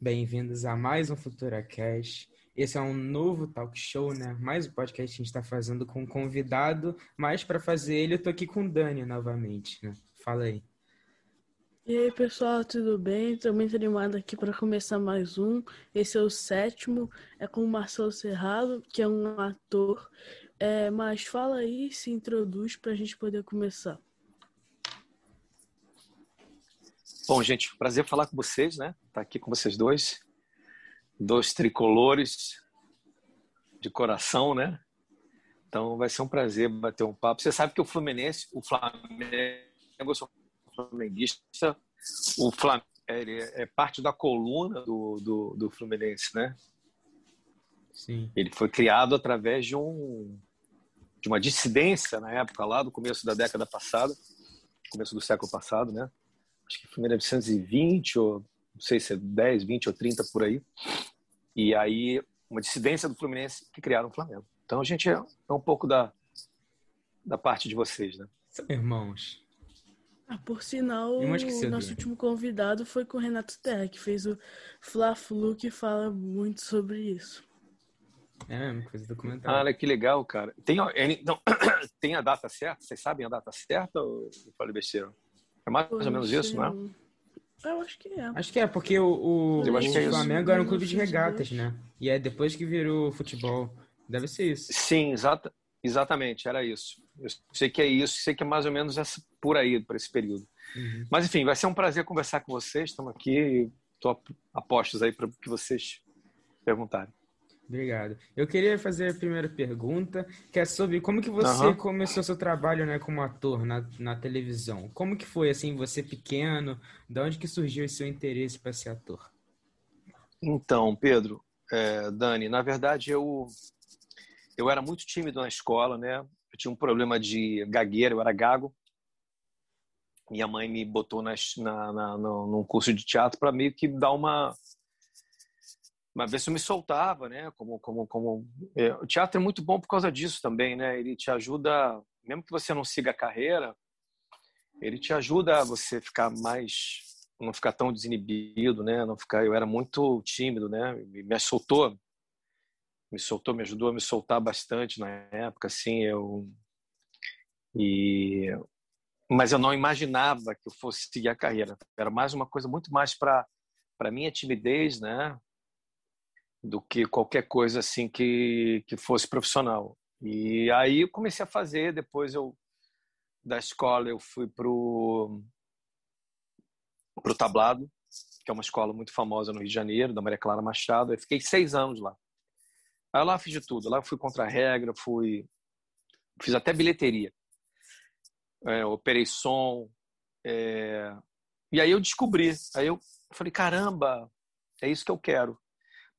Bem-vindos a mais um Futura Cast. Esse é um novo talk show, né? Mais um podcast que a gente está fazendo com um convidado, mas para fazer ele eu tô aqui com o Dani novamente, né? Fala aí. E aí, pessoal, tudo bem? Estou muito animado aqui para começar mais um. Esse é o sétimo, é com o Marcelo Serrado, que é um ator. É, mas fala aí, se introduz para a gente poder começar. Bom, gente, prazer falar com vocês, né? Tá aqui com vocês dois, dois tricolores de coração, né? Então vai ser um prazer bater um papo. Você sabe que o Fluminense, o Flamengo, eu sou flamenguista, o Flamengo é, parte da coluna do, do, do, Fluminense, né? Sim. Ele foi criado através de um de uma dissidência na época lá do começo da década passada, começo do século passado, né? Acho que foi 1920 ou não sei se é 10, 20 ou 30 por aí. E aí uma dissidência do Fluminense que criaram o Flamengo. Então a gente é, é um pouco da da parte de vocês, né? São irmãos. Ah, por sinal, o nosso último convidado foi com o Renato Terra, que fez o Fla-Flu, que fala muito sobre isso. É mesmo, coisa documentária. Ah, que legal, cara. Tem, então, tem a data certa? Vocês sabem a data certa ou eu falei besteira? É mais ou menos isso, não é? Eu acho que é. Acho que é, porque o, o, é Flamengo era um clube de regatas, né? E é depois que virou futebol. Deve ser isso. Sim, exata, exatamente, era isso. Eu sei que é isso, sei que é mais ou menos essa, por aí, por esse período. Uhum. Mas, enfim, vai ser um prazer conversar com vocês. Estamos aqui, estou a postos aí para o que vocês perguntarem. Obrigado. Eu queria fazer a primeira pergunta, que é sobre como que você uhum. começou seu trabalho né, como ator na, na televisão. Como que foi, assim, você pequeno? De onde que surgiu esse seu interesse para ser ator? Então, Pedro, é, Dani, na verdade eu eu era muito tímido na escola, né? Eu tinha um problema de gagueira, eu era gago. Minha mãe me botou na, na, na num curso de teatro para meio que dar uma uma vez eu me soltava, né? Como, como, como é, o teatro é muito bom por causa disso também, né? Ele te ajuda, mesmo que você não siga a carreira, ele te ajuda a você ficar mais, não ficar tão desinibido, né? Não ficar, eu era muito tímido, né? Me soltou, me soltou, me ajudou a me soltar bastante na época, assim, eu e mas eu não imaginava que eu fosse seguir a carreira. Era mais uma coisa muito mais para para minha timidez, né? Do que qualquer coisa assim que, que fosse profissional. E aí eu comecei a fazer, depois eu da escola eu fui pro pro Tablado, que é uma escola muito famosa no Rio de Janeiro, da Maria Clara Machado. Eu fiquei seis anos lá. Aí lá fiz de tudo. Lá fui contra a regra, fui fiz até bilheteria, é, operei som. É... E aí eu descobri. Aí eu falei caramba, é isso que eu quero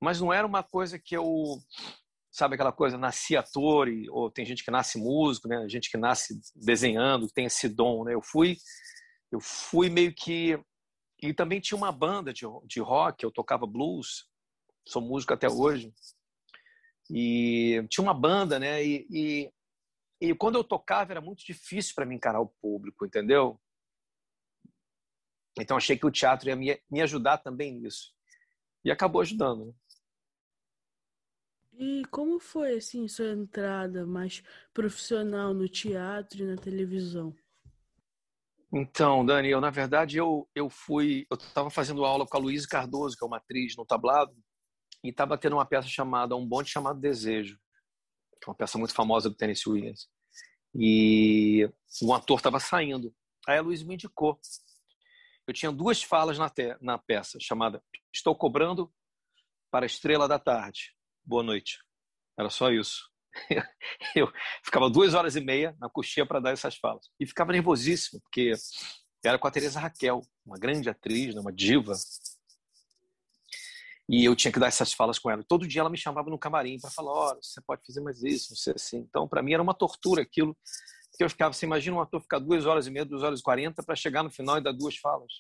mas não era uma coisa que eu sabe aquela coisa nasci ator e, ou tem gente que nasce músico né gente que nasce desenhando tem esse dom né eu fui eu fui meio que e também tinha uma banda de, de rock eu tocava blues sou músico até hoje e tinha uma banda né e, e, e quando eu tocava era muito difícil para mim encarar o público entendeu então achei que o teatro ia me, me ajudar também nisso e acabou ajudando né? E como foi assim sua entrada mais profissional no teatro e na televisão? Então, Dani, eu, na verdade, eu, eu fui. Eu estava fazendo aula com a Luísa Cardoso, que é uma atriz no tablado, e estava tendo uma peça chamada Um Bonde Chamado Desejo, que é uma peça muito famosa do Tennessee Williams. E um ator estava saindo. Aí a Luísa me indicou. Eu tinha duas falas na, te, na peça, chamada Estou Cobrando para a Estrela da Tarde. Boa noite. Era só isso. eu ficava duas horas e meia na coxinha para dar essas falas. E ficava nervosíssimo, porque era com a Teresa Raquel, uma grande atriz, né, uma diva. E eu tinha que dar essas falas com ela. Todo dia ela me chamava no camarim para falar: olha, você pode fazer mais isso, não sei assim. Então, para mim, era uma tortura aquilo. Porque eu ficava, você imagina um ator ficar duas horas e meia, duas horas e quarenta para chegar no final e dar duas falas.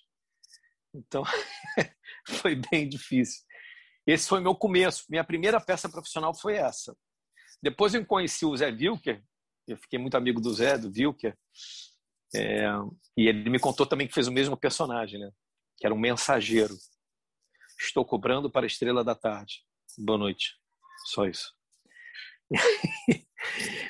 Então, foi bem difícil. Esse foi meu começo. Minha primeira peça profissional foi essa. Depois eu conheci o Zé Wilker, eu fiquei muito amigo do Zé, do Wilker, é, e ele me contou também que fez o mesmo personagem, né? que era um mensageiro. Estou cobrando para a estrela da tarde. Boa noite. Só isso.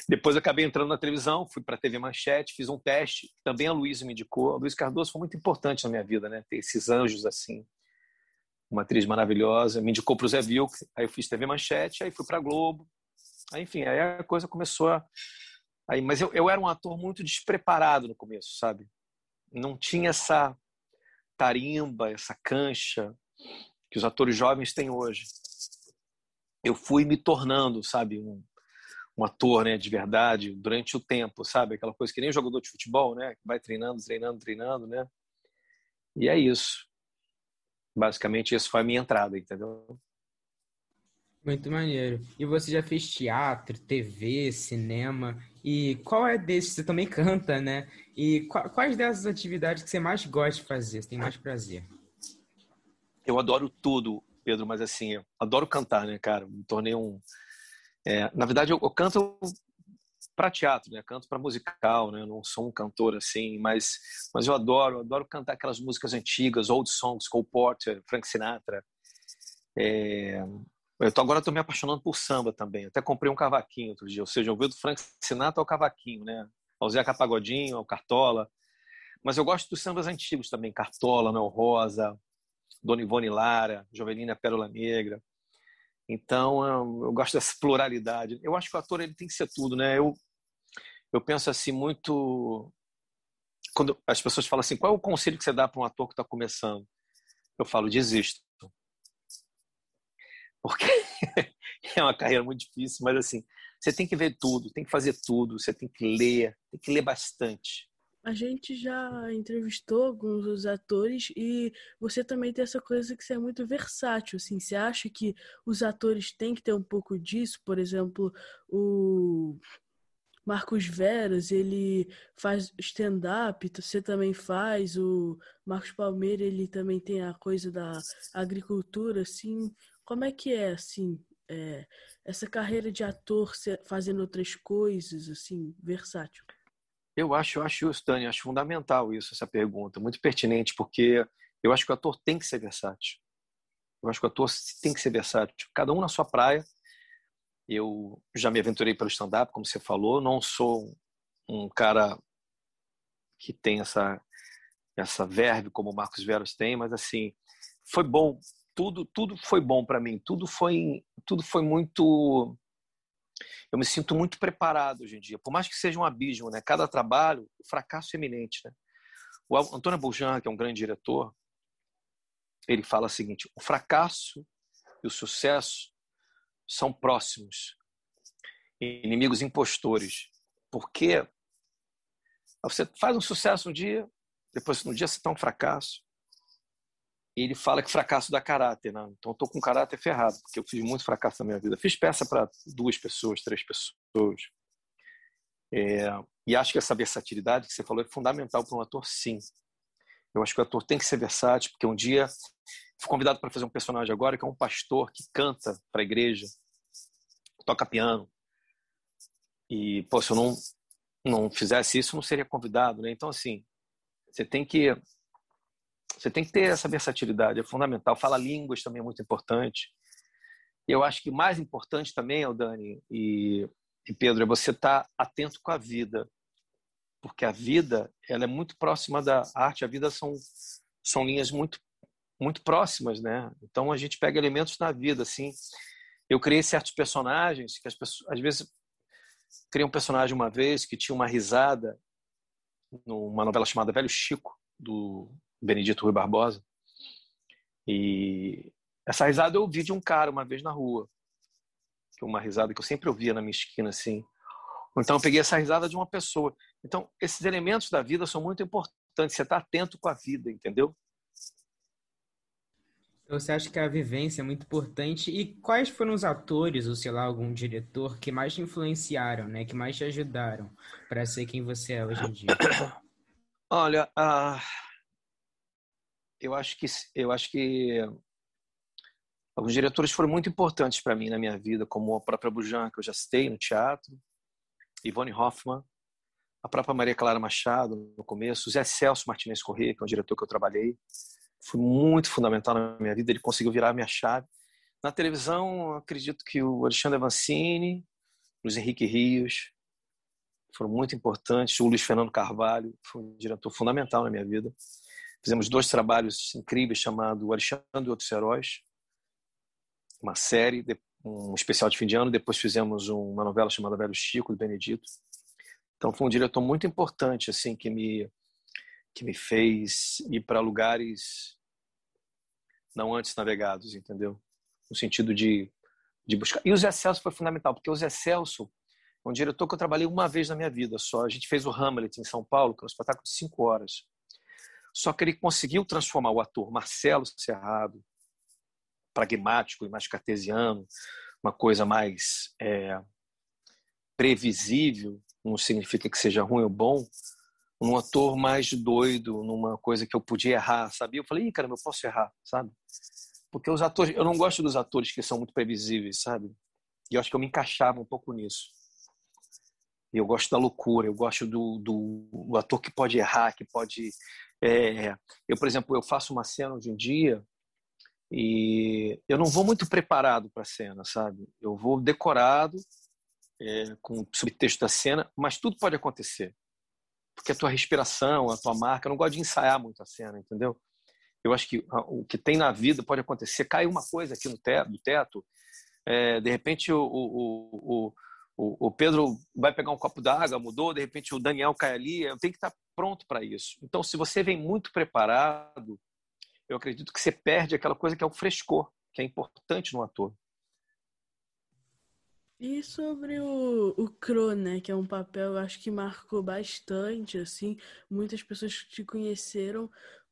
Depois acabei entrando na televisão, fui para a TV Manchete, fiz um teste. Também a Luísa me indicou. A Luísa Cardoso foi muito importante na minha vida, né? Ter esses anjos assim. Uma atriz maravilhosa. Me indicou para o Zé Vilk. Aí eu fiz TV Manchete, aí fui para Globo. Aí, enfim, aí a coisa começou a. Aí, mas eu, eu era um ator muito despreparado no começo, sabe? Não tinha essa tarimba, essa cancha que os atores jovens têm hoje. Eu fui me tornando, sabe, um, um ator, né, de verdade, durante o tempo, sabe? Aquela coisa que nem jogador de futebol, né? Que vai treinando, treinando, treinando, né? E é isso. Basicamente, isso foi a minha entrada, entendeu? Muito maneiro. E você já fez teatro, TV, cinema? E qual é desses? Você também canta, né? E quais dessas atividades que você mais gosta de fazer? Você tem mais prazer? Eu adoro tudo, Pedro, mas assim, eu adoro cantar, né, cara? Me tornei um. É, na verdade, eu, eu canto para teatro, né? Canto para musical, né? Eu não sou um cantor assim, mas mas eu adoro, eu adoro cantar aquelas músicas antigas, old songs, Cole Porter, Frank Sinatra. É, eu tô, agora estou me apaixonando por samba também. até comprei um cavaquinho outro dia. Ou seja, eu do Frank Sinatra ao cavaquinho, né? Ao Zeca Pagodinho, ao Cartola. Mas eu gosto dos sambas antigos também. Cartola, Noel Rosa, Dona Ivone Lara, Jovelina Pérola Negra. Então, eu gosto dessa pluralidade. Eu acho que o ator ele tem que ser tudo, né? Eu, eu penso assim muito... Quando as pessoas falam assim, qual é o conselho que você dá para um ator que está começando? Eu falo, desisto porque é uma carreira muito difícil, mas assim, você tem que ver tudo, tem que fazer tudo, você tem que ler, tem que ler bastante. A gente já entrevistou alguns dos atores e você também tem essa coisa que você é muito versátil, assim, você acha que os atores têm que ter um pouco disso? Por exemplo, o Marcos Veras, ele faz stand-up, você também faz, o Marcos Palmeira, ele também tem a coisa da agricultura, assim, como é que é, assim, é, essa carreira de ator fazendo outras coisas, assim, versátil? Eu acho, eu acho Dani, acho fundamental isso, essa pergunta, muito pertinente, porque eu acho que o ator tem que ser versátil. Eu acho que o ator tem que ser versátil. Cada um na sua praia. Eu já me aventurei pelo stand-up, como você falou. Não sou um cara que tem essa essa verve como o Marcos Veros tem, mas assim foi bom tudo tudo foi bom para mim, tudo foi tudo foi muito eu me sinto muito preparado hoje em dia, por mais que seja um abismo, né? Cada trabalho, o fracasso é eminente, né? O Antônio Bourjan, que é um grande diretor, ele fala o seguinte: o fracasso e o sucesso são próximos, inimigos impostores, porque você faz um sucesso um dia, depois no dia você está um fracasso, e ele fala que fracasso dá caráter, né? Então, estou com caráter ferrado, porque eu fiz muito fracasso na minha vida. Fiz peça para duas pessoas, três pessoas. É, e acho que essa versatilidade que você falou é fundamental para um ator, sim. Eu acho que o ator tem que ser versátil, porque um dia fui convidado para fazer um personagem agora que é um pastor que canta para a igreja, toca piano. E, pô, se eu não, não fizesse isso, não seria convidado, né? Então, assim, você tem que você tem que ter essa versatilidade, é fundamental. Fala línguas também é muito importante. Eu acho que mais importante também, Dani e, e Pedro, é você estar tá atento com a vida. Porque a vida ela é muito próxima da arte. A vida são são linhas muito muito próximas, né? Então a gente pega elementos da vida, assim. Eu criei certos personagens que as pessoas, às vezes, criei um personagem uma vez que tinha uma risada numa novela chamada Velho Chico do Benedito Rui Barbosa. E essa risada eu ouvi de um cara uma vez na rua, uma risada que eu sempre ouvia na minha esquina assim. Então eu peguei essa risada de uma pessoa. Então esses elementos da vida são muito importantes. Você está atento com a vida, entendeu? Você acha que a vivência é muito importante? E quais foram os atores, ou sei lá, algum diretor que mais te influenciaram, né? Que mais te ajudaram para ser quem você é hoje em dia? Olha, uh, eu acho que eu acho que alguns diretores foram muito importantes para mim na minha vida, como a própria Bujan, que eu já citei no teatro, Ivone Hoffman, a própria Maria Clara Machado no começo, Zé Celso Martinez Corrêa, que é um diretor que eu trabalhei foi muito fundamental na minha vida. Ele conseguiu virar a minha chave. Na televisão, acredito que o Alexandre Avancini, Luiz Henrique Rios foram muito importantes. O Luiz Fernando Carvalho foi um diretor fundamental na minha vida. Fizemos dois trabalhos incríveis chamado Alexandre e Outros Heróis, uma série, um especial de fim de ano. Depois fizemos uma novela chamada Velho Chico, do Benedito. Então foi um diretor muito importante, assim, que me que me fez ir para lugares não antes navegados, entendeu? No sentido de, de buscar. E o Zé Celso foi fundamental, porque o Zé Celso é um diretor que eu trabalhei uma vez na minha vida só. A gente fez o Hamlet em São Paulo, que é um espetáculo de cinco horas. Só que ele conseguiu transformar o ator Marcelo Serrado, pragmático e mais cartesiano, uma coisa mais é, previsível, não significa que seja ruim ou bom, um ator mais doido, numa coisa que eu podia errar, sabe? Eu falei, cara, eu posso errar, sabe? Porque os atores, eu não gosto dos atores que são muito previsíveis, sabe? E eu acho que eu me encaixava um pouco nisso. Eu gosto da loucura, eu gosto do, do, do ator que pode errar, que pode. É... eu, por exemplo, eu faço uma cena hoje em dia e eu não vou muito preparado para a cena, sabe? Eu vou decorado é, com o subtexto da cena, mas tudo pode acontecer porque a tua respiração, a tua marca, eu não gosto de ensaiar muito a cena, entendeu? Eu acho que o que tem na vida pode acontecer. Cai uma coisa aqui no teto, do teto, é, de repente o, o, o, o, Pedro vai pegar um copo d'água, mudou, de repente o Daniel cai ali, eu tenho que estar pronto para isso. Então, se você vem muito preparado, eu acredito que você perde aquela coisa que é o frescor, que é importante no ator. E sobre o, o Cro, né, que é um papel, acho que marcou bastante, assim, muitas pessoas te conheceram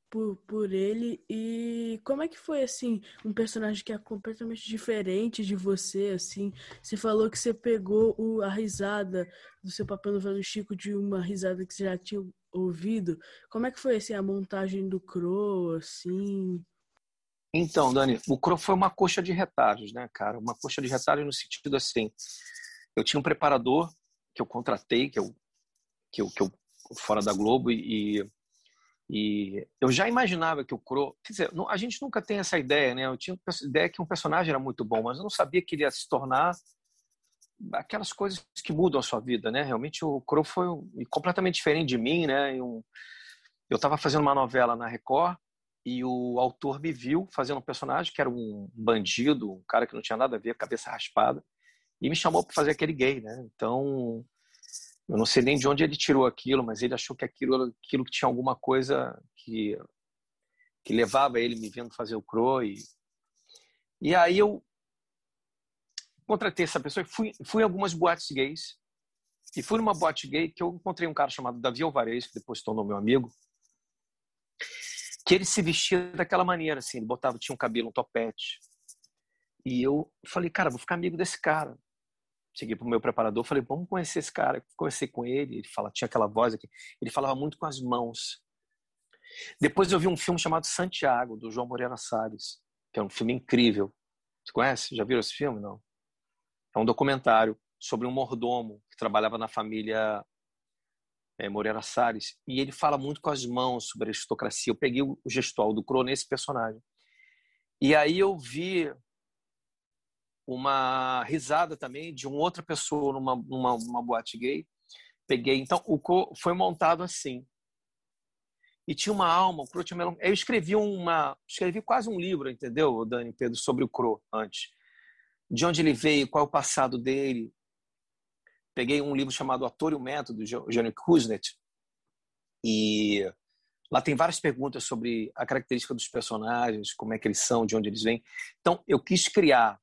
por, por ele. E como é que foi, assim, um personagem que é completamente diferente de você, assim? Você falou que você pegou o, a risada do seu papel no Velho Chico de uma risada que você já tinha ouvido. Como é que foi, assim, a montagem do Cro, assim? Então, Dani, o Crow foi uma coxa de retalhos, né, cara? Uma coxa de retalhos no sentido assim, eu tinha um preparador que eu contratei, que eu, que eu, que eu fora da Globo e, e eu já imaginava que o Crow, quer dizer, a gente nunca tem essa ideia, né? Eu tinha a ideia que um personagem era muito bom, mas eu não sabia que ele ia se tornar aquelas coisas que mudam a sua vida, né? Realmente o Crow foi completamente diferente de mim, né? Eu estava fazendo uma novela na Record e o autor me viu fazendo um personagem que era um bandido, um cara que não tinha nada a ver, cabeça raspada, e me chamou para fazer aquele gay, né? Então, eu não sei nem de onde ele tirou aquilo, mas ele achou que aquilo, aquilo que tinha alguma coisa que que levava ele me vendo fazer o Crow e e aí eu contratei essa pessoa e fui fui em algumas boates gays e fui numa boate gay que eu encontrei um cara chamado Davi Alvarez que depois tornou meu amigo que ele se vestia daquela maneira, assim, ele botava, tinha um cabelo, um topete. E eu falei, cara, vou ficar amigo desse cara. Cheguei pro meu preparador, falei, vamos conhecer esse cara. Conversei com ele, ele fala, tinha aquela voz aqui. Ele falava muito com as mãos. Depois eu vi um filme chamado Santiago, do João Moreira Salles, que é um filme incrível. Você conhece? Já viram esse filme? Não. É um documentário sobre um mordomo que trabalhava na família é, Moreira Salles, e ele fala muito com as mãos sobre a aristocracia. Eu peguei o gestual do Crow nesse personagem. E aí eu vi uma risada também de uma outra pessoa numa, numa, boate gay, peguei. Então, o Crow foi montado assim. E tinha uma alma, o Crow tinha. Eu escrevi uma, escrevi quase um livro, entendeu, Dani Pedro, sobre o Crow antes. De onde ele veio, qual é o passado dele. Peguei um livro chamado Ator e o Método, de Eugênio Kuznet. E lá tem várias perguntas sobre a característica dos personagens, como é que eles são, de onde eles vêm. Então, eu quis criar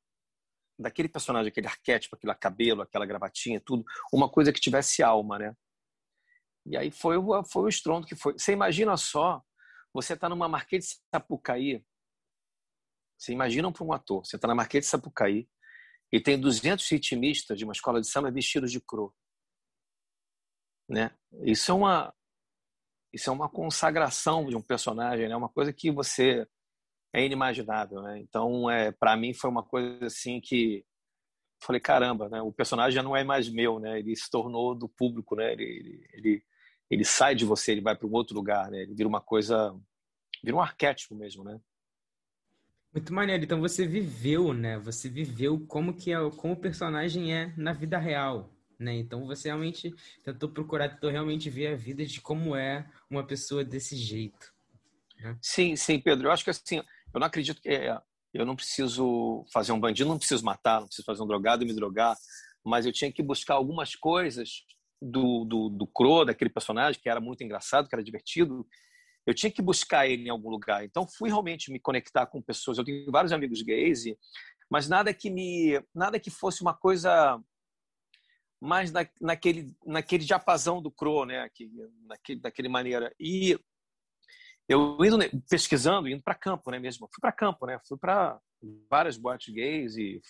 daquele personagem, aquele arquétipo, aquele cabelo, aquela gravatinha, tudo, uma coisa que tivesse alma, né? E aí foi foi o estrondo que foi. Você imagina só, você está numa Marquês de Sapucaí, você imagina para um ator, você está na Marquês de Sapucaí e tem 200 ritmistas de uma escola de samba vestidos de cro. Né? Isso é uma isso é uma consagração de um personagem, né? uma coisa que você é inimaginável, né? Então, é, para mim foi uma coisa assim que falei caramba, né? O personagem já não é mais meu, né? Ele se tornou do público, né? Ele ele, ele, ele sai de você, ele vai para um outro lugar, né? Ele vira uma coisa, vira um arquétipo mesmo, né? Muito maneiro. Então você viveu, né? Você viveu como que é, como o personagem é na vida real, né? Então você realmente tentou procurar, tentou realmente ver a vida de como é uma pessoa desse jeito. Né? Sim, sim, Pedro. Eu acho que assim, eu não acredito que é, eu não preciso fazer um bandido, não preciso matar, não preciso fazer um drogado e me drogar, mas eu tinha que buscar algumas coisas do, do, do Crow, daquele personagem que era muito engraçado, que era divertido. Eu tinha que buscar ele em algum lugar. Então fui realmente me conectar com pessoas. Eu tenho vários amigos gays, mas nada que me, nada que fosse uma coisa mais na, naquele naquele diapasão do Crow, né? Que, naquele, daquele maneira. E eu indo pesquisando, indo para campo, né mesmo. Fui para campo, né? Fui para várias boates gays e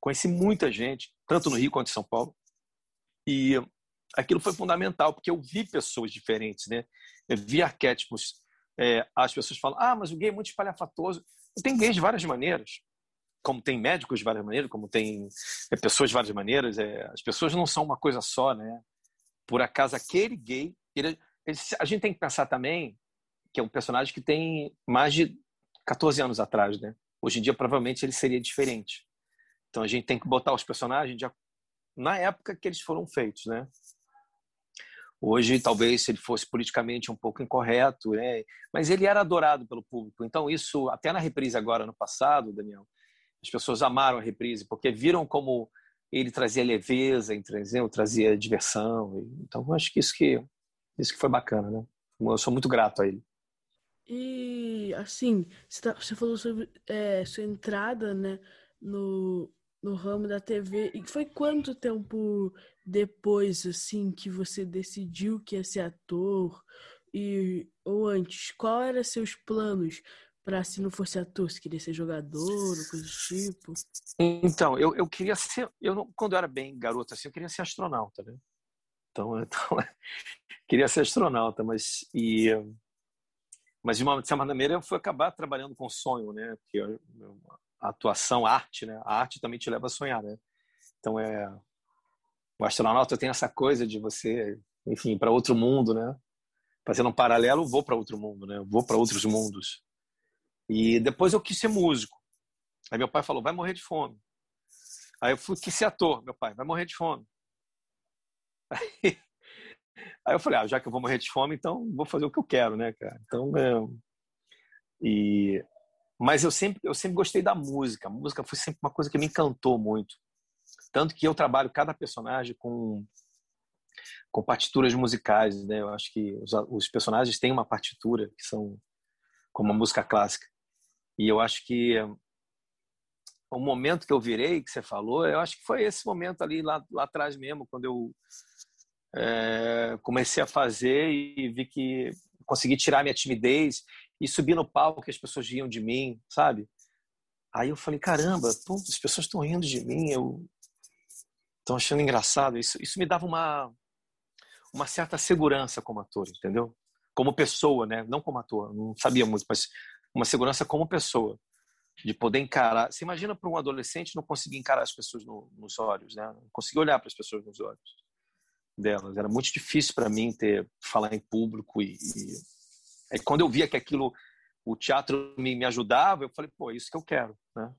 conheci muita gente, tanto no Rio quanto em São Paulo. E aquilo foi fundamental, porque eu vi pessoas diferentes, né? Eu vi arquétipos. É, as pessoas falam, ah, mas o gay é muito espalhafatoso. Tem gays de várias maneiras, como tem médicos de várias maneiras, como tem é, pessoas de várias maneiras. É, as pessoas não são uma coisa só, né? Por acaso, aquele gay... Ele, ele, a gente tem que pensar também que é um personagem que tem mais de 14 anos atrás, né? Hoje em dia, provavelmente, ele seria diferente. Então, a gente tem que botar os personagens de, na época que eles foram feitos, né? Hoje, talvez, ele fosse politicamente um pouco incorreto, né? Mas ele era adorado pelo público. Então, isso, até na reprise agora, no passado, Daniel, as pessoas amaram a reprise, porque viram como ele trazia leveza, entendeu? trazia diversão. Então, acho que isso que, isso que foi bacana, né? Eu sou muito grato a ele. E, assim, você, tá, falou sobre é, sua entrada, né, no, no ramo da TV. E foi quanto tempo depois, assim, que você decidiu que ia ser ator? E, ou antes, qual eram seus planos para se não fosse ator? Você queria ser jogador ou coisa do tipo? Então, eu, eu queria ser... Eu não, quando eu era bem garoto, assim, eu queria ser astronauta, né? Então, então queria ser astronauta, mas... E, mas de uma certa maneira eu fui acabar trabalhando com sonho, né? Porque atuação, a arte, né? A arte também te leva a sonhar, né? Então é o astronauta tem essa coisa de você, enfim, para outro mundo, né? Fazendo um paralelo, vou para outro mundo, né? vou para outros mundos. E depois eu quis ser músico. Aí meu pai falou: "Vai morrer de fome". Aí eu fui quis ser ator, meu pai, vai morrer de fome. Aí, Aí eu falei, ah, já que eu vou morrer de fome, então vou fazer o que eu quero, né, cara? Então, é... e mas eu sempre eu sempre gostei da música. A música foi sempre uma coisa que me encantou muito. Tanto que eu trabalho cada personagem com com partituras musicais, né? Eu acho que os, os personagens têm uma partitura que são como a música clássica. E eu acho que o momento que eu virei, que você falou, eu acho que foi esse momento ali lá, lá atrás mesmo, quando eu é, comecei a fazer e vi que consegui tirar minha timidez e subir no palco que as pessoas riam de mim, sabe? Aí eu falei, caramba, pô, as pessoas estão rindo de mim, eu estão achando engraçado. Isso, isso me dava uma uma certa segurança como ator, entendeu? Como pessoa, né? Não como ator, não sabia muito, mas uma segurança como pessoa de poder encarar. Você imagina para um adolescente não conseguir encarar as pessoas no, nos olhos, né? Não conseguir olhar para as pessoas nos olhos delas. Era muito difícil para mim ter falar em público e, e quando eu via que aquilo, o teatro me, me ajudava, eu falei, pô, é isso que eu quero, né?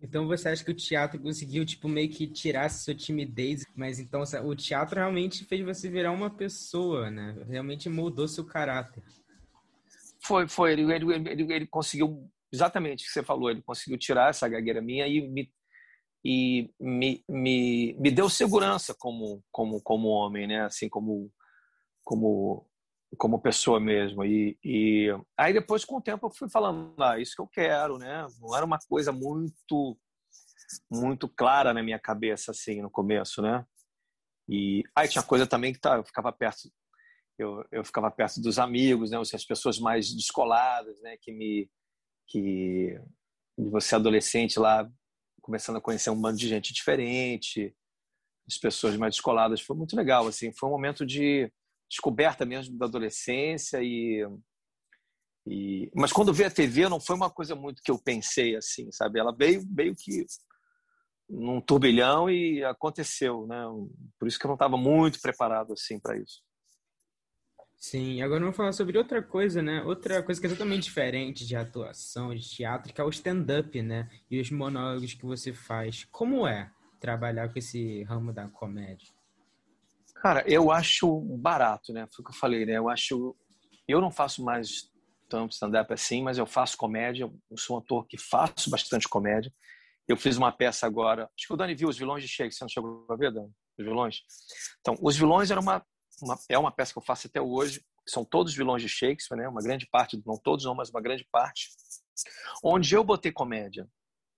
Então você acha que o teatro conseguiu, tipo, meio que tirar essa sua timidez, mas então o teatro realmente fez você virar uma pessoa, né? Realmente moldou seu caráter. Foi, foi. Ele, ele, ele, ele conseguiu, exatamente o que você falou, ele conseguiu tirar essa gagueira minha e me, e me, me, me deu segurança como, como, como homem, né? Assim, como, como, como pessoa mesmo. E, e aí depois, com o tempo, eu fui falando, ah, isso que eu quero, né? Não era uma coisa muito muito clara na minha cabeça, assim, no começo, né? E aí tinha coisa também que tá, eu ficava perto eu, eu ficava perto dos amigos, né, as pessoas mais descoladas, né, que me que você adolescente lá começando a conhecer um bando de gente diferente, as pessoas mais descoladas, foi muito legal, assim, foi um momento de descoberta mesmo da adolescência e e mas quando vi a TV não foi uma coisa muito que eu pensei assim, sabe? Ela veio meio que num turbilhão e aconteceu, né? Por isso que eu não estava muito preparado assim para isso. Sim, agora vamos falar sobre outra coisa, né? Outra coisa que é totalmente diferente de atuação, de teatro, que é o stand-up, né? E os monólogos que você faz. Como é trabalhar com esse ramo da comédia? Cara, eu acho barato, né? Foi o que eu falei, né? Eu acho. Eu não faço mais tanto stand-up assim, mas eu faço comédia. Eu sou um ator que faço bastante comédia. Eu fiz uma peça agora. Acho que o Dani viu Os Vilões de Shakespeare. Você não chegou a ver, Dani? Os Vilões? Então, Os Vilões era uma uma, é uma peça que eu faço até hoje. São todos vilões de Shakespeare, né? Uma grande parte, não todos não, mas uma grande parte. Onde eu botei comédia.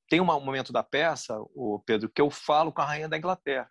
Tem um momento da peça, o Pedro, que eu falo com a rainha da Inglaterra.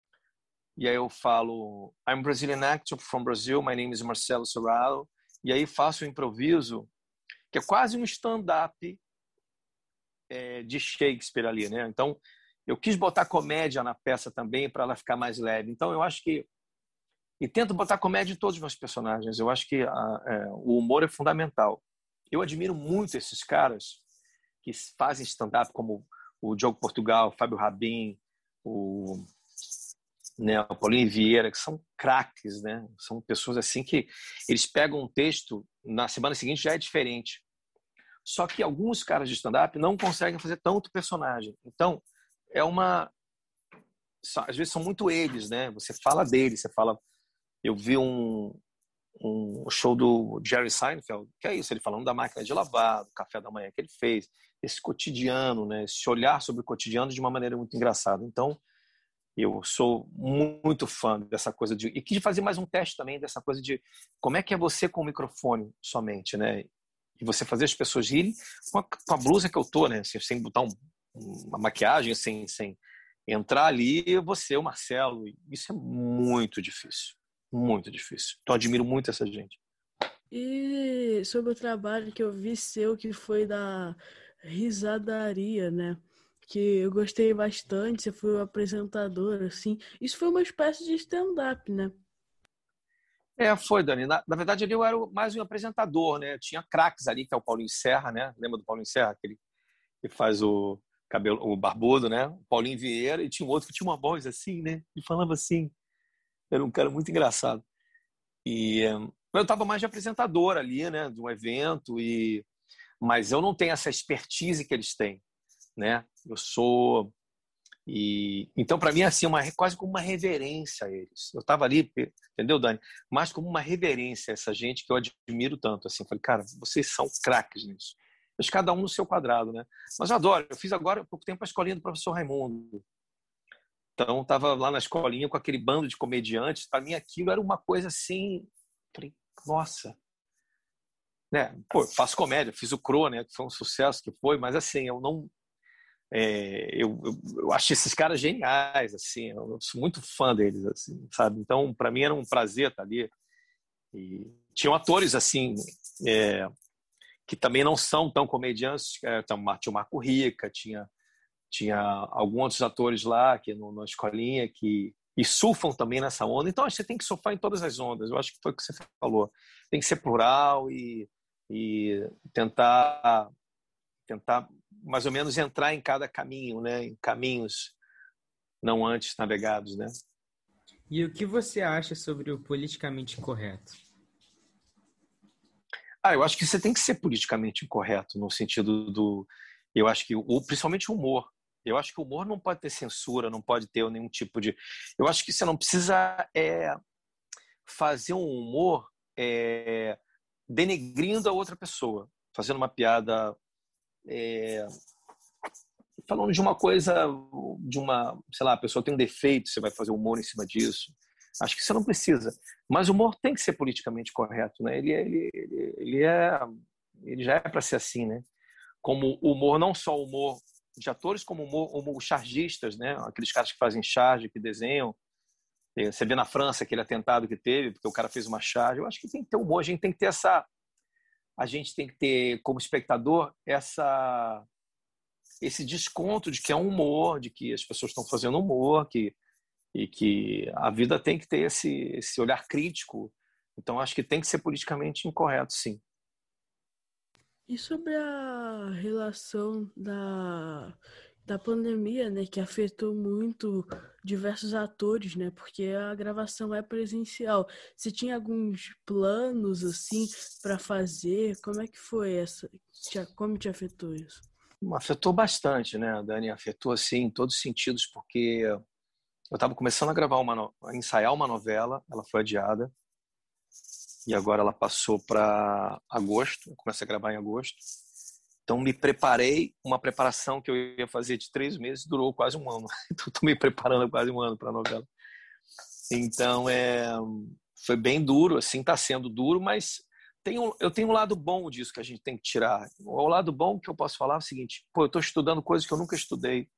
E aí eu falo, I'm Brazilian actor from Brazil. My name is Marcelo Serralo. E aí faço um improviso que é quase um stand-up é, de Shakespeare ali, né? Então, eu quis botar comédia na peça também para ela ficar mais leve. Então, eu acho que e tento botar comédia em todos os meus personagens. Eu acho que a, é, o humor é fundamental. Eu admiro muito esses caras que fazem stand-up, como o Diogo Portugal, o Fábio Rabin, o, né, o Paulinho Vieira, que são craques, né? São pessoas assim que eles pegam um texto na semana seguinte já é diferente. Só que alguns caras de stand-up não conseguem fazer tanto personagem. Então, é uma. Às vezes são muito eles, né? Você fala deles, você fala. Eu vi um, um show do Jerry Seinfeld, que é isso, ele falando da máquina de lavar, do café da manhã que ele fez, esse cotidiano, né? Esse olhar sobre o cotidiano de uma maneira muito engraçada. Então, eu sou muito fã dessa coisa de e quis fazer mais um teste também dessa coisa de como é que é você com o microfone somente, né? E você fazer as pessoas rirem com a, com a blusa que eu tô, né? Assim, sem botar um, uma maquiagem, sem, sem entrar ali, você, o Marcelo, isso é muito difícil, muito difícil. Então admiro muito essa gente. E sobre o trabalho que eu vi seu, que foi da risadaria, né? Que eu gostei bastante, você foi o apresentador, assim. Isso foi uma espécie de stand-up, né? É, foi, Dani. Na, na, verdade, eu era mais um apresentador, né? Tinha craques ali, que é o Paulinho Serra, né? Lembra do Paulinho Serra? Aquele que faz o cabelo, o barbudo, né? O Paulinho Vieira. E tinha um outro que tinha uma voz assim, né? E falava assim. Era um cara muito engraçado. E eu estava mais de apresentador ali, né? De um evento. e Mas eu não tenho essa expertise que eles têm né? Eu sou e então para mim assim uma quase como uma reverência a eles. Eu estava ali, entendeu, Dani? Mais como uma reverência a essa gente que eu admiro tanto assim. Falei, cara, vocês são craques nisso. Mas cada um no seu quadrado, né? Mas eu adoro. Eu fiz agora há pouco tempo a escolinha do professor Raimundo. Então estava lá na escolinha com aquele bando de comediantes. Para mim aquilo era uma coisa assim. Falei, nossa, né? Pô, faço comédia, fiz o Cro, né? Que foi um sucesso que foi, mas assim, eu não é, eu, eu, eu, acho esses caras geniais, assim, eu sou muito fã deles, assim, sabe? Então, para mim era um prazer estar ali. E tinham atores, assim, é, que também não são tão comediantes. É, tinha o Marco Rica, tinha, tinha alguns outros atores lá que no, na escolinha que e surfam também nessa onda. Então, você tem que surfar em todas as ondas. Eu acho que foi o que você falou. Tem que ser plural e, e tentar tentar mais ou menos entrar em cada caminho, né? Em caminhos não antes navegados, né? E o que você acha sobre o politicamente correto? Ah, eu acho que você tem que ser politicamente incorreto no sentido do, eu acho que o, principalmente o humor. Eu acho que o humor não pode ter censura, não pode ter nenhum tipo de. Eu acho que você não precisa é, fazer um humor é, denegrindo a outra pessoa, fazendo uma piada é, falando de uma coisa, de uma, sei lá, a pessoa tem um defeito, você vai fazer humor em cima disso. Acho que você não precisa. Mas o humor tem que ser politicamente correto, né? Ele, ele, ele, ele é, ele já é para ser assim, né? Como humor, não só humor de atores, como humor, humor chargistas, né? Aqueles caras que fazem charge, que desenham. Você vê na França aquele atentado que teve, porque o cara fez uma charge. Eu acho que tem que ter humor, a gente tem que ter essa a gente tem que ter como espectador essa esse desconto de que é um humor, de que as pessoas estão fazendo humor, que e que a vida tem que ter esse esse olhar crítico. Então acho que tem que ser politicamente incorreto, sim. E sobre a relação da da pandemia, né, que afetou muito diversos atores, né, porque a gravação é presencial. Você tinha alguns planos assim para fazer? Como é que foi essa? Como te afetou isso? Afetou bastante, né, Dani? Afetou assim em todos os sentidos, porque eu estava começando a gravar uma, a ensaiar uma novela, ela foi adiada e agora ela passou para agosto. Eu comecei a gravar em agosto então, me preparei, uma preparação que eu ia fazer de três meses durou quase um ano. Então, estou me preparando quase um ano para a novela. Então, é, foi bem duro, assim, está sendo duro, mas tem um, eu tenho um lado bom disso que a gente tem que tirar. O lado bom que eu posso falar é o seguinte: pô, eu estou estudando coisas que eu nunca estudei,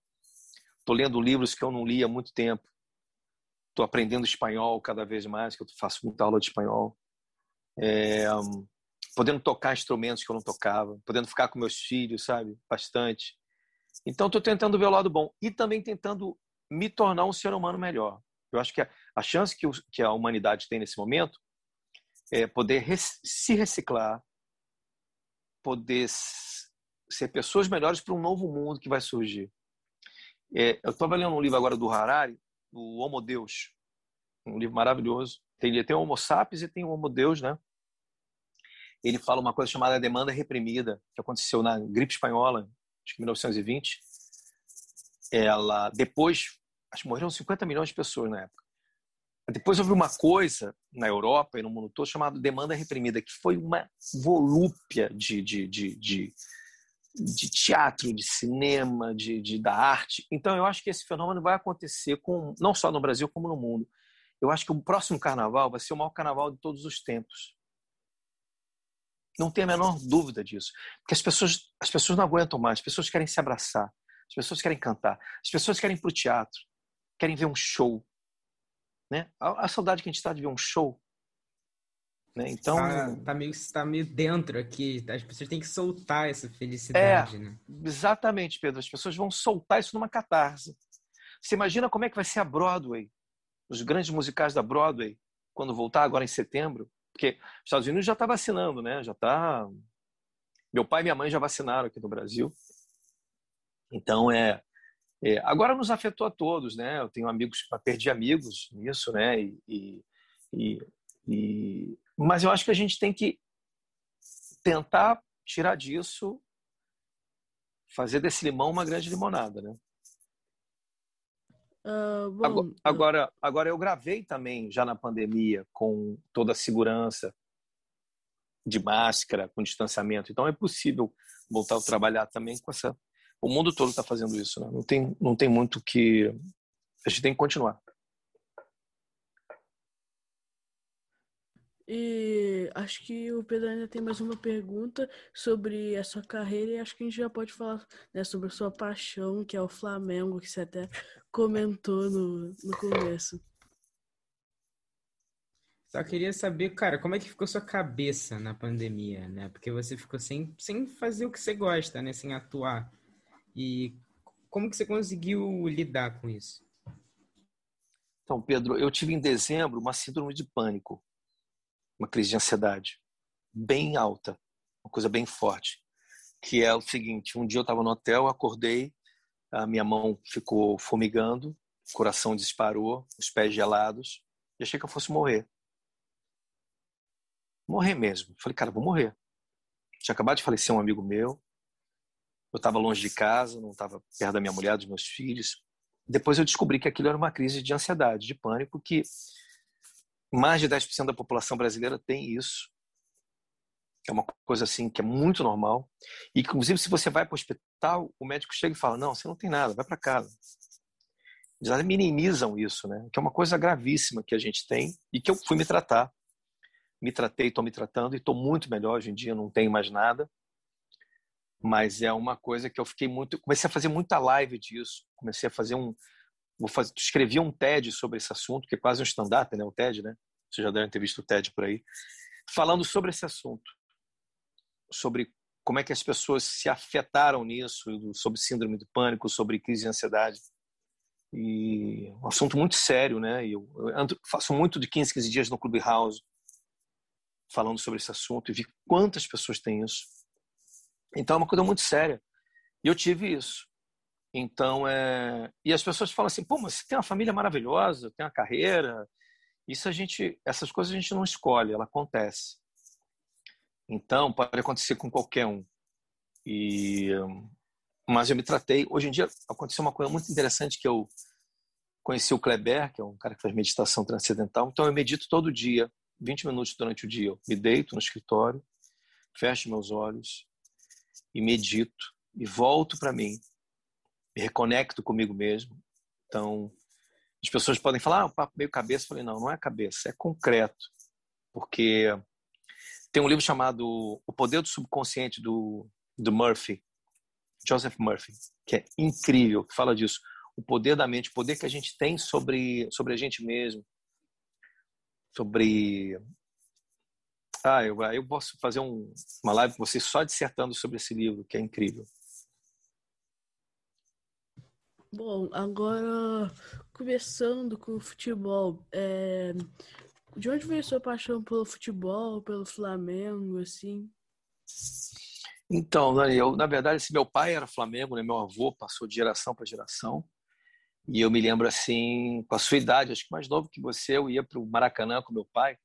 estou lendo livros que eu não li há muito tempo, estou aprendendo espanhol cada vez mais, que eu faço muita aula de espanhol. É, podendo tocar instrumentos que eu não tocava, podendo ficar com meus filhos, sabe? Bastante. Então, estou tentando ver o lado bom e também tentando me tornar um ser humano melhor. Eu acho que a, a chance que, o, que, a humanidade tem nesse momento é poder res, se reciclar, poder ser pessoas melhores para um novo mundo que vai surgir. É, eu estava lendo um livro agora do Harari, o Homo Deus, um livro maravilhoso. Tem, tem o Homo Sapiens e tem o Homo Deus, né? Ele fala uma coisa chamada demanda reprimida, que aconteceu na gripe espanhola, acho em 1920. Ela, depois, acho que morreram 50 milhões de pessoas na época. Depois houve uma coisa na Europa e no mundo todo chamada demanda reprimida, que foi uma volúpia de, de, de, de, de teatro, de cinema, de, de, da arte. Então, eu acho que esse fenômeno vai acontecer com, não só no Brasil, como no mundo. Eu acho que o próximo carnaval vai ser o maior carnaval de todos os tempos não tem a menor dúvida disso. Porque as pessoas, as pessoas não aguentam mais, as pessoas querem se abraçar, as pessoas querem cantar, as pessoas querem ir para o teatro, querem ver um show. Né? A, a saudade que a gente está de ver um show. Né? Então. Tá, tá, meio, tá meio dentro aqui. As pessoas têm que soltar essa felicidade. É, né? Exatamente, Pedro. As pessoas vão soltar isso numa catarse. Você imagina como é que vai ser a Broadway, os grandes musicais da Broadway, quando voltar agora em setembro? Porque os Estados Unidos já está vacinando, né? Já está. Meu pai e minha mãe já vacinaram aqui no Brasil. Então é, é, agora nos afetou a todos, né? Eu tenho amigos, perdi amigos nisso, né? E, e, e, mas eu acho que a gente tem que tentar tirar disso, fazer desse limão uma grande limonada, né? Uh, bom, agora, agora, eu gravei também já na pandemia com toda a segurança de máscara, com distanciamento. Então é possível voltar a trabalhar também com essa. O mundo todo está fazendo isso, né? Não tem, não tem muito que a gente tem que continuar. E acho que o Pedro ainda tem mais uma pergunta sobre a sua carreira e acho que a gente já pode falar né, sobre a sua paixão, que é o Flamengo, que você até comentou no, no começo. Só queria saber, cara, como é que ficou sua cabeça na pandemia, né? Porque você ficou sem, sem fazer o que você gosta, né? Sem atuar. E como que você conseguiu lidar com isso? Então, Pedro, eu tive em dezembro uma síndrome de pânico, uma crise de ansiedade bem alta, uma coisa bem forte, que é o seguinte: um dia eu estava no hotel, acordei, a minha mão ficou fumigando, o coração disparou, os pés gelados, e achei que eu fosse morrer. Morrer mesmo. Falei, cara, vou morrer. Tinha acabado de falecer um amigo meu, eu estava longe de casa, não estava perto da minha mulher, dos meus filhos. Depois eu descobri que aquilo era uma crise de ansiedade, de pânico, que mais de 10% da população brasileira tem isso. É uma coisa assim que é muito normal. E inclusive se você vai para o hospital, o médico chega e fala: "Não, você não tem nada, vai para casa". Eles minimizam isso, né? Que é uma coisa gravíssima que a gente tem e que eu fui me tratar. Me tratei, estou me tratando e estou muito melhor hoje em dia, não tenho mais nada mas é uma coisa que eu fiquei muito comecei a fazer muita live disso comecei a fazer um vou fazer escrevi um TED sobre esse assunto que é quase um stand-up né o TED né? Vocês já devem ter visto o TED por aí. Falando sobre esse assunto sobre como é que as pessoas se afetaram nisso sobre síndrome do pânico sobre crise de ansiedade. E um assunto muito sério né? Eu, eu ando, faço muito de 15 15 dias no Clubhouse falando sobre esse assunto e vi quantas pessoas têm isso. Então é uma coisa muito séria. E eu tive isso. Então, é... e as pessoas falam assim, pô, mas você tem uma família maravilhosa, tem uma carreira. Isso a gente, essas coisas a gente não escolhe, ela acontece. Então, pode acontecer com qualquer um. E mas eu me tratei. Hoje em dia aconteceu uma coisa muito interessante que eu conheci o Kleber, que é um cara que faz meditação transcendental. Então eu medito todo dia, 20 minutos durante o dia. Eu me deito no escritório, fecho meus olhos e medito e volto para mim, me reconecto comigo mesmo. Então, as pessoas podem falar, ah, um papo meio cabeça. Eu falei, não, não é cabeça, é concreto. Porque tem um livro chamado O Poder do Subconsciente do, do Murphy, Joseph Murphy, que é incrível, que fala disso. O poder da mente, o poder que a gente tem sobre, sobre a gente mesmo, sobre ah, eu, eu posso fazer um, uma live com você só dissertando sobre esse livro, que é incrível. Bom, agora começando com o futebol, é... de onde veio sua paixão pelo futebol, pelo Flamengo, assim? Então, Daniel, na verdade, esse meu pai era Flamengo, né? meu avô passou de geração para geração. E eu me lembro assim, com a sua idade, acho que mais novo que você, eu ia para o Maracanã com meu pai.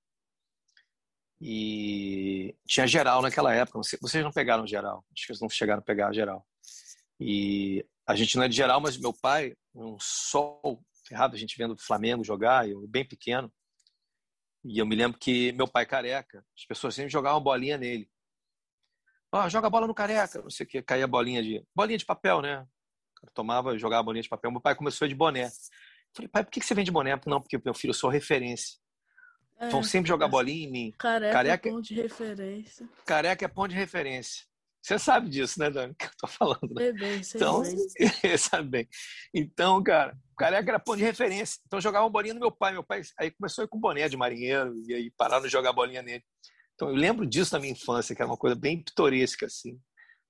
E tinha geral naquela época. Vocês não pegaram geral, acho que eles não chegaram a pegar geral. E a gente não é de geral, mas meu pai, um sol ferrado, a gente vendo o Flamengo jogar, eu bem pequeno. E eu me lembro que meu pai careca, as pessoas sempre jogavam bolinha nele. Ó, oh, joga a bola no careca, não sei o que, caía bolinha de bolinha de papel, né? tomava e jogava bolinha de papel. Meu pai começou de boné. Eu falei, pai, por que você vem de boné? Não, porque meu filho, eu sou referência. É, Vão sempre jogar bolinha em mim. Careca, careca é ponto de referência. Careca é ponto de referência. Você sabe disso, né, Dani? Que eu tô falando. Né? bem, então, bem. sabe bem. Então, cara, careca era ponto de referência. Então, jogava bolinha no meu pai. Meu pai aí começou a ir com boné de marinheiro e aí pararam de jogar bolinha nele. Então, eu lembro disso na minha infância, que era uma coisa bem pitoresca, assim,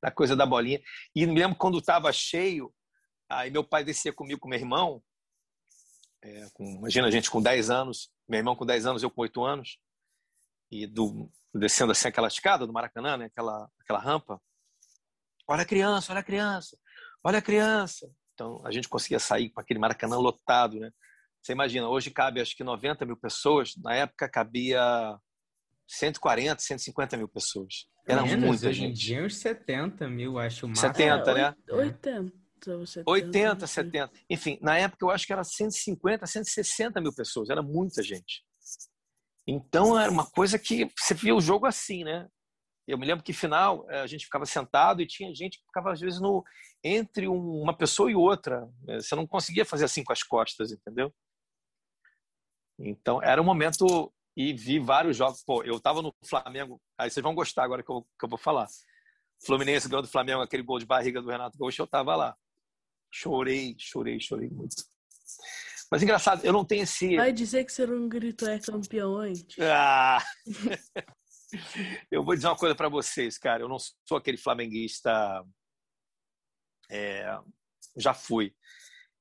da coisa da bolinha. E me lembro quando estava cheio, aí meu pai descia comigo com meu irmão, é, com, imagina a gente com 10 anos, meu irmão com 10 anos, eu com 8 anos, e do, descendo assim aquela escada do Maracanã, né, aquela, aquela rampa. Olha a criança, olha a criança, olha a criança. Então a gente conseguia sair com aquele Maracanã lotado, né? Você imagina, hoje cabe acho que 90 mil pessoas, na época cabia 140, 150 mil pessoas. Era Menos, muita hoje gente. Hoje em dia uns 70 mil, acho o máximo. 70, né? 80. 80, 70. Enfim, na época eu acho que era 150, 160 mil pessoas, era muita gente. Então era uma coisa que você via o jogo assim, né? Eu me lembro que final eh, a gente ficava sentado e tinha gente que ficava às vezes no entre uma pessoa e outra. Eh, você não conseguia fazer assim com as costas, entendeu? Então era um momento e vi vários jogos. Pô, eu tava no Flamengo. Aí vocês vão gostar agora que eu, que eu vou falar. Fluminense ganhou do Flamengo aquele gol de barriga do Renato Gaúcho, eu tava lá. Chorei, chorei, chorei muito. Mas engraçado, eu não tenho esse. Vai dizer que ser um grito é campeão antes. Ah! eu vou dizer uma coisa para vocês, cara. Eu não sou aquele flamenguista. É... Já fui.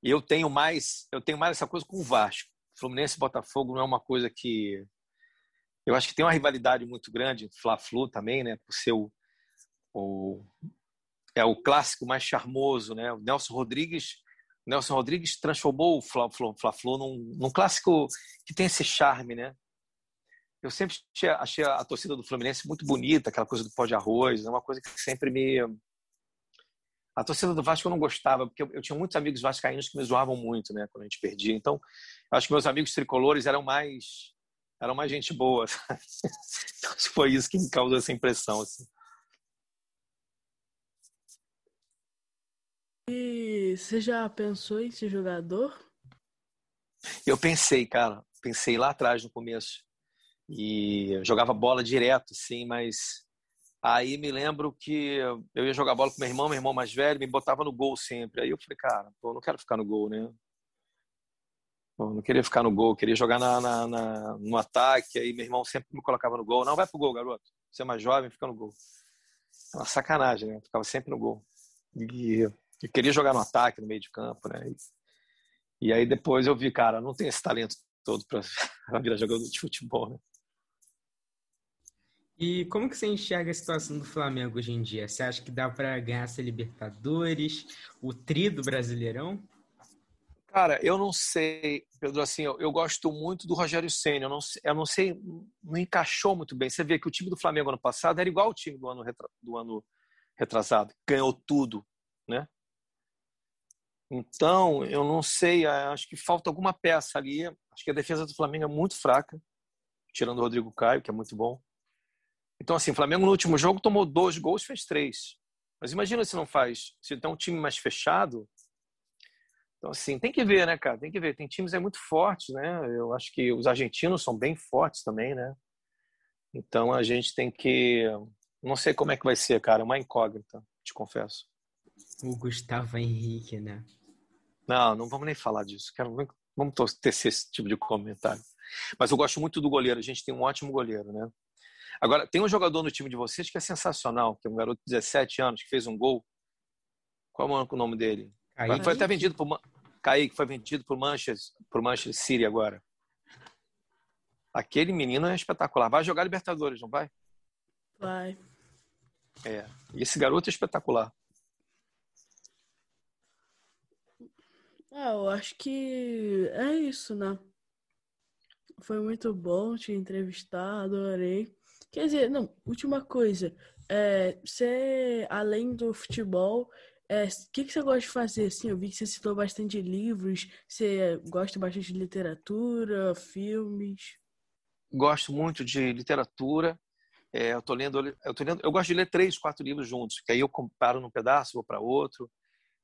Eu tenho mais, eu tenho mais essa coisa com o Vasco. Fluminense e Botafogo não é uma coisa que eu acho que tem uma rivalidade muito grande, Fla-Flu também, né? Por ser o, o é o clássico mais charmoso, né? O Nelson Rodrigues, Nelson Rodrigues transformou o Fla-Flu Fla num, num clássico que tem esse charme, né? Eu sempre achei, a torcida do Fluminense muito bonita, aquela coisa do pó de arroz, é uma coisa que sempre me a torcida do Vasco eu não gostava, porque eu, eu, tinha muitos amigos vascaínos que me zoavam muito, né, quando a gente perdia. Então, acho que meus amigos tricolores eram mais eram mais gente boa. então, foi isso que me causou essa impressão, assim. E você já pensou em ser jogador? Eu pensei, cara. Pensei lá atrás, no começo. E jogava bola direto, sim, mas Aí me lembro que eu ia jogar bola com meu irmão, meu irmão mais velho, me botava no gol sempre. Aí eu falei, cara, pô, não quero ficar no gol, né? Pô, não queria ficar no gol, queria jogar na, na, na, no ataque. Aí meu irmão sempre me colocava no gol. Não, vai pro gol, garoto. Você é mais jovem, fica no gol. É uma sacanagem, né? Eu ficava sempre no gol. E eu queria jogar no ataque, no meio de campo, né? E, e aí depois eu vi, cara, não tem esse talento todo para virar jogador de futebol, né? E como que você enxerga a situação do Flamengo hoje em dia? Você acha que dá para ganhar essa Libertadores, o tri do Brasileirão? Cara, eu não sei, Pedro, assim, eu, eu gosto muito do Rogério Senna, eu não, eu não sei, não encaixou muito bem. Você vê que o time do Flamengo ano passado era igual ao time do ano, do ano retrasado, ganhou tudo, né? Então, eu não sei, acho que falta alguma peça ali. Acho que a defesa do Flamengo é muito fraca, tirando o Rodrigo Caio, que é muito bom. Então, assim, o Flamengo no último jogo tomou dois gols, fez três. Mas imagina se não faz, se tem um time mais fechado. Então, assim, tem que ver, né, cara? Tem que ver. Tem times aí muito fortes, né? Eu acho que os argentinos são bem fortes também, né? Então, a gente tem que. Não sei como é que vai ser, cara. É uma incógnita, te confesso. O Gustavo Henrique, né? Não, não vamos nem falar disso. Quero, vamos tecer esse tipo de comentário. Mas eu gosto muito do goleiro. A gente tem um ótimo goleiro, né? Agora, tem um jogador no time de vocês que é sensacional, que é um garoto de 17 anos, que fez um gol. Qual é o nome dele? Kaique. Foi até vendido por Kaique, foi vendido por Manchester, por Manchester City agora. Aquele menino é espetacular. Vai jogar Libertadores, não vai? Vai. É. E esse garoto é espetacular. Ah, eu acho que é isso, né? Foi muito bom te entrevistar, adorei. Quer dizer, não, última coisa. É, você, além do futebol, o é, que, que você gosta de fazer? Assim, eu vi que você citou bastante livros, você gosta bastante de literatura, filmes. Gosto muito de literatura. É, eu tô lendo, eu tô lendo, eu gosto de ler três, quatro livros juntos, que aí eu comparo num pedaço, vou para outro.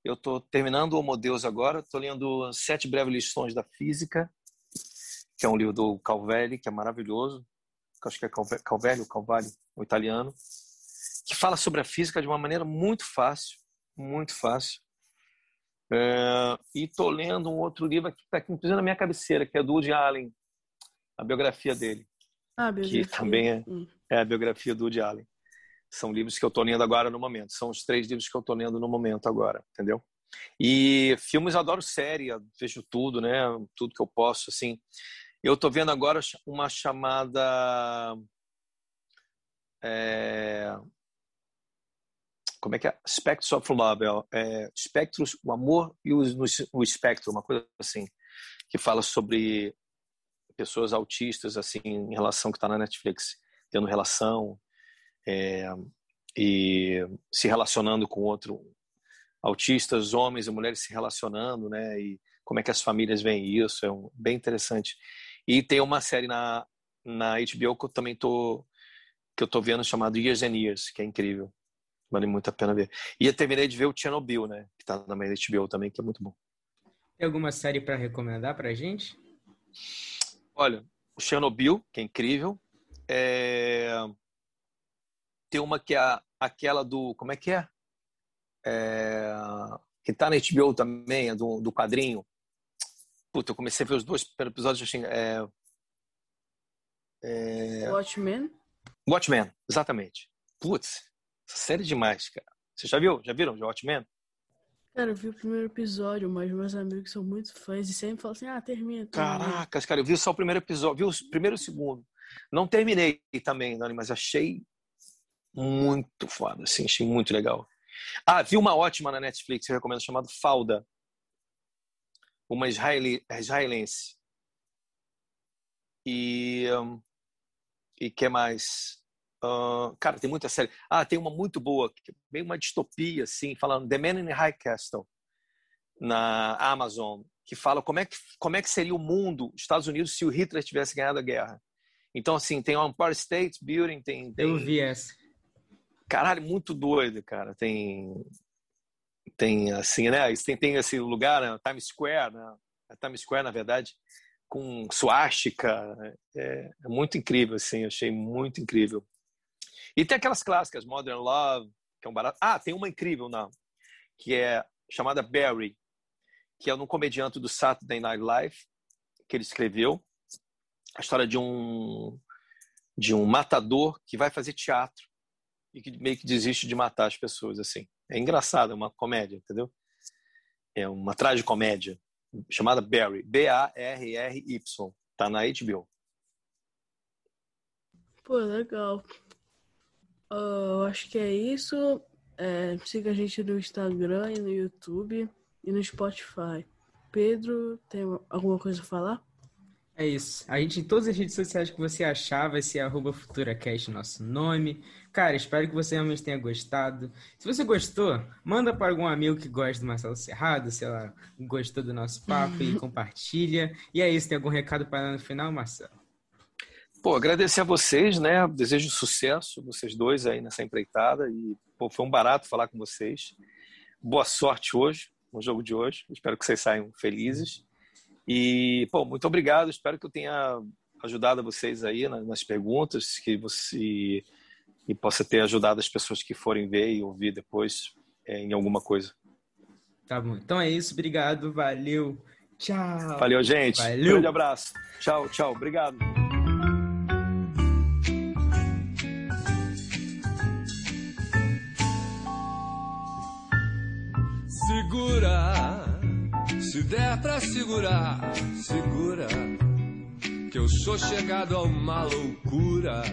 Eu estou terminando o Homo Deus agora, estou lendo Sete Breves Lições da Física, que é um livro do Calvelli, que é maravilhoso que acho que é Calvelli, Calvali, o italiano, que fala sobre a física de uma maneira muito fácil, muito fácil. É, e estou lendo um outro livro que está aqui, inclusive na minha cabeceira, que é do Woody Allen, a biografia dele. Ah, biografia. Que também é, hum. é a biografia do Woody Allen. São livros que eu estou lendo agora no momento. São os três livros que eu estou lendo no momento agora, entendeu? E filmes, adoro série, vejo tudo, né? Tudo que eu posso, assim. Eu estou vendo agora uma chamada. É, como é que é? Spectros of Love. É, espectros, o amor e o, o espectro, uma coisa assim, que fala sobre pessoas autistas, assim, em relação que está na Netflix, tendo relação é, e se relacionando com outro autistas, homens e mulheres se relacionando, né? E como é que as famílias veem isso, é um, bem interessante. E tem uma série na, na HBO que eu também tô que eu tô vendo chamado Years and Years, que é incrível. Vale muito a pena ver. E eu terminei de ver o Chernobyl, né, que tá na HBO também, que é muito bom. Tem alguma série para recomendar pra gente? Olha, o Chernobyl, que é incrível. É... Tem uma que é aquela do. Como é que é? é... Que tá na HBO também, é do, do quadrinho. Puta, eu comecei a ver os dois primeiros episódios assim. É, é... Watchmen? Watchmen, exatamente. Putz, série demais, cara. Você já viu? Já viram Watchmen? Cara, eu vi o primeiro episódio, mas meus amigos são muito fãs e sempre falam assim: ah, termina. termina. Caracas, cara, eu vi só o primeiro episódio, vi o primeiro e o segundo. Não terminei também, Dani, mas achei muito foda, assim, achei muito legal. Ah, vi uma ótima na Netflix, eu recomendo, chamada Falda. Uma israeli, israelense. E. Um, e que mais? Uh, cara, tem muita série. Ah, tem uma muito boa, meio uma distopia, assim, falando The Man in the High Castle, na Amazon, que fala como é que, como é que seria o mundo, Estados Unidos, se o Hitler tivesse ganhado a guerra. Então, assim, tem o Empire State Building, tem, tem... Eu vi essa. Caralho, muito doido, cara. Tem, tem assim, né? Tem, tem esse lugar, né? Times Square, né? Times Square, na verdade, com suástica. É, é muito incrível, assim. achei muito incrível. E tem aquelas clássicas, Modern Love, que é um barato. Ah, tem uma incrível, não, que é chamada Barry, que é um comediante do Saturday Night Live, que ele escreveu. A história de um de um matador que vai fazer teatro e que meio que desiste de matar as pessoas assim. É engraçado, é uma comédia, entendeu? É uma tragicomédia chamada Barry, B A R R Y. Tá na HBO. Pô, legal. Uh, acho que é isso. É, siga a gente no Instagram e no YouTube e no Spotify. Pedro, tem alguma coisa a falar? É isso. A gente, em todas as redes sociais que você achar, vai ser arroba FuturaCast, nosso nome. Cara, espero que você realmente tenha gostado. Se você gostou, manda para algum amigo que gosta do Marcelo Cerrado, se ela gostou do nosso papo e compartilha. E é isso, tem algum recado para no final, Marcelo? Pô, agradecer a vocês, né? Desejo sucesso, vocês dois aí nessa empreitada. E pô, foi um barato falar com vocês. Boa sorte hoje, no jogo de hoje. Espero que vocês saiam felizes. E, pô, muito obrigado. Espero que eu tenha ajudado vocês aí nas perguntas, que você e possa ter ajudado as pessoas que forem ver e ouvir depois é, em alguma coisa. Tá bom. Então é isso. Obrigado. Valeu. Tchau. Valeu, gente. Valeu. Grande abraço. Tchau, tchau. Obrigado. Segura, se der pra segurar, segura, que eu sou chegado a uma loucura